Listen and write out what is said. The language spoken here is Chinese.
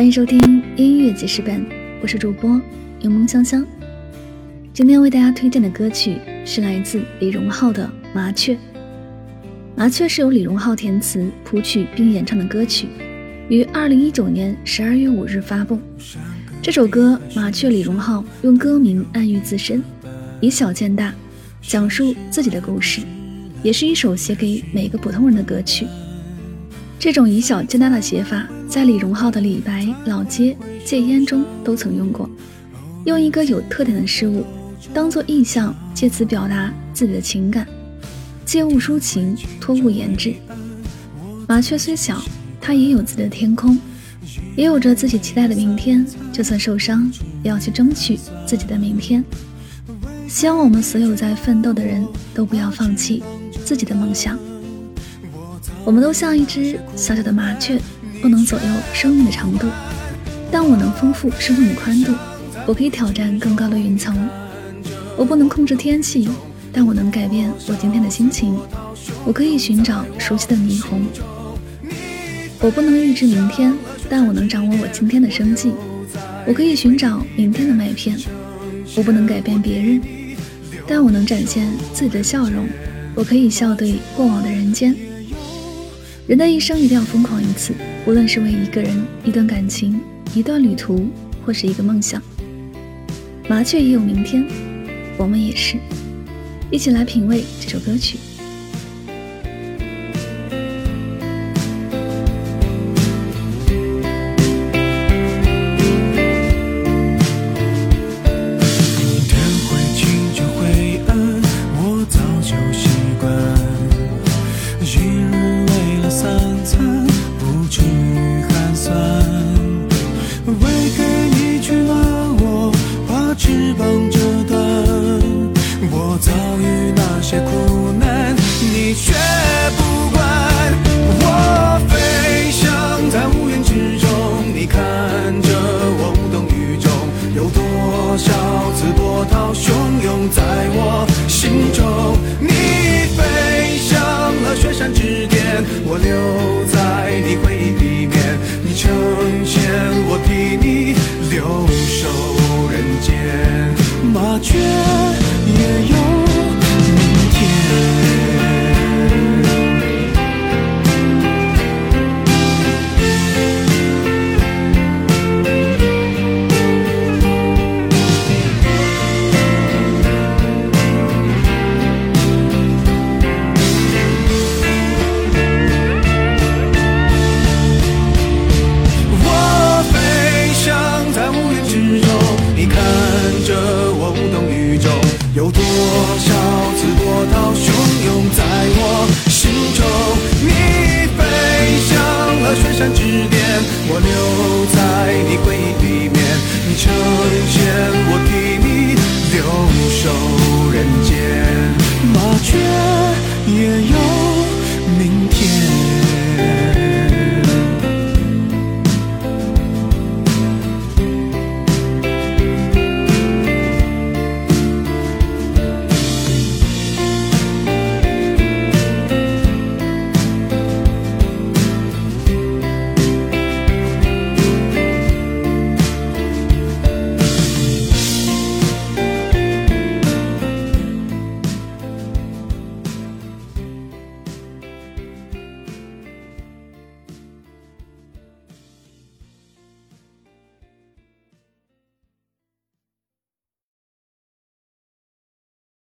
欢迎收听音乐记事本，我是主播柠檬香香。今天为大家推荐的歌曲是来自李荣浩的《麻雀》。《麻雀》是由李荣浩填词、谱曲并演唱的歌曲，于二零一九年十二月五日发布。这首歌《麻雀》，李荣浩用歌名暗喻自身，以小见大，讲述自己的故事，也是一首写给每个普通人的歌曲。这种以小见大的写法，在李荣浩的《李白》《老街》《戒烟》中都曾用过。用一个有特点的事物当做意象，借此表达自己的情感，借物抒情，托物言志。麻雀虽小，它也有自己的天空，也有着自己期待的明天。就算受伤，也要去争取自己的明天。希望我们所有在奋斗的人都不要放弃自己的梦想。我们都像一只小小的麻雀，不能左右生命的长度，但我能丰富生命的宽度。我可以挑战更高的云层。我不能控制天气，但我能改变我今天的心情。我可以寻找熟悉的霓虹。我不能预知明天，但我能掌握我今天的生计。我可以寻找明天的麦片。我不能改变别人，但我能展现自己的笑容。我可以笑对过往的人间。人的一生一定要疯狂一次，无论是为一个人、一段感情、一段旅途，或是一个梦想。麻雀也有明天，我们也是。一起来品味这首歌曲。volvió.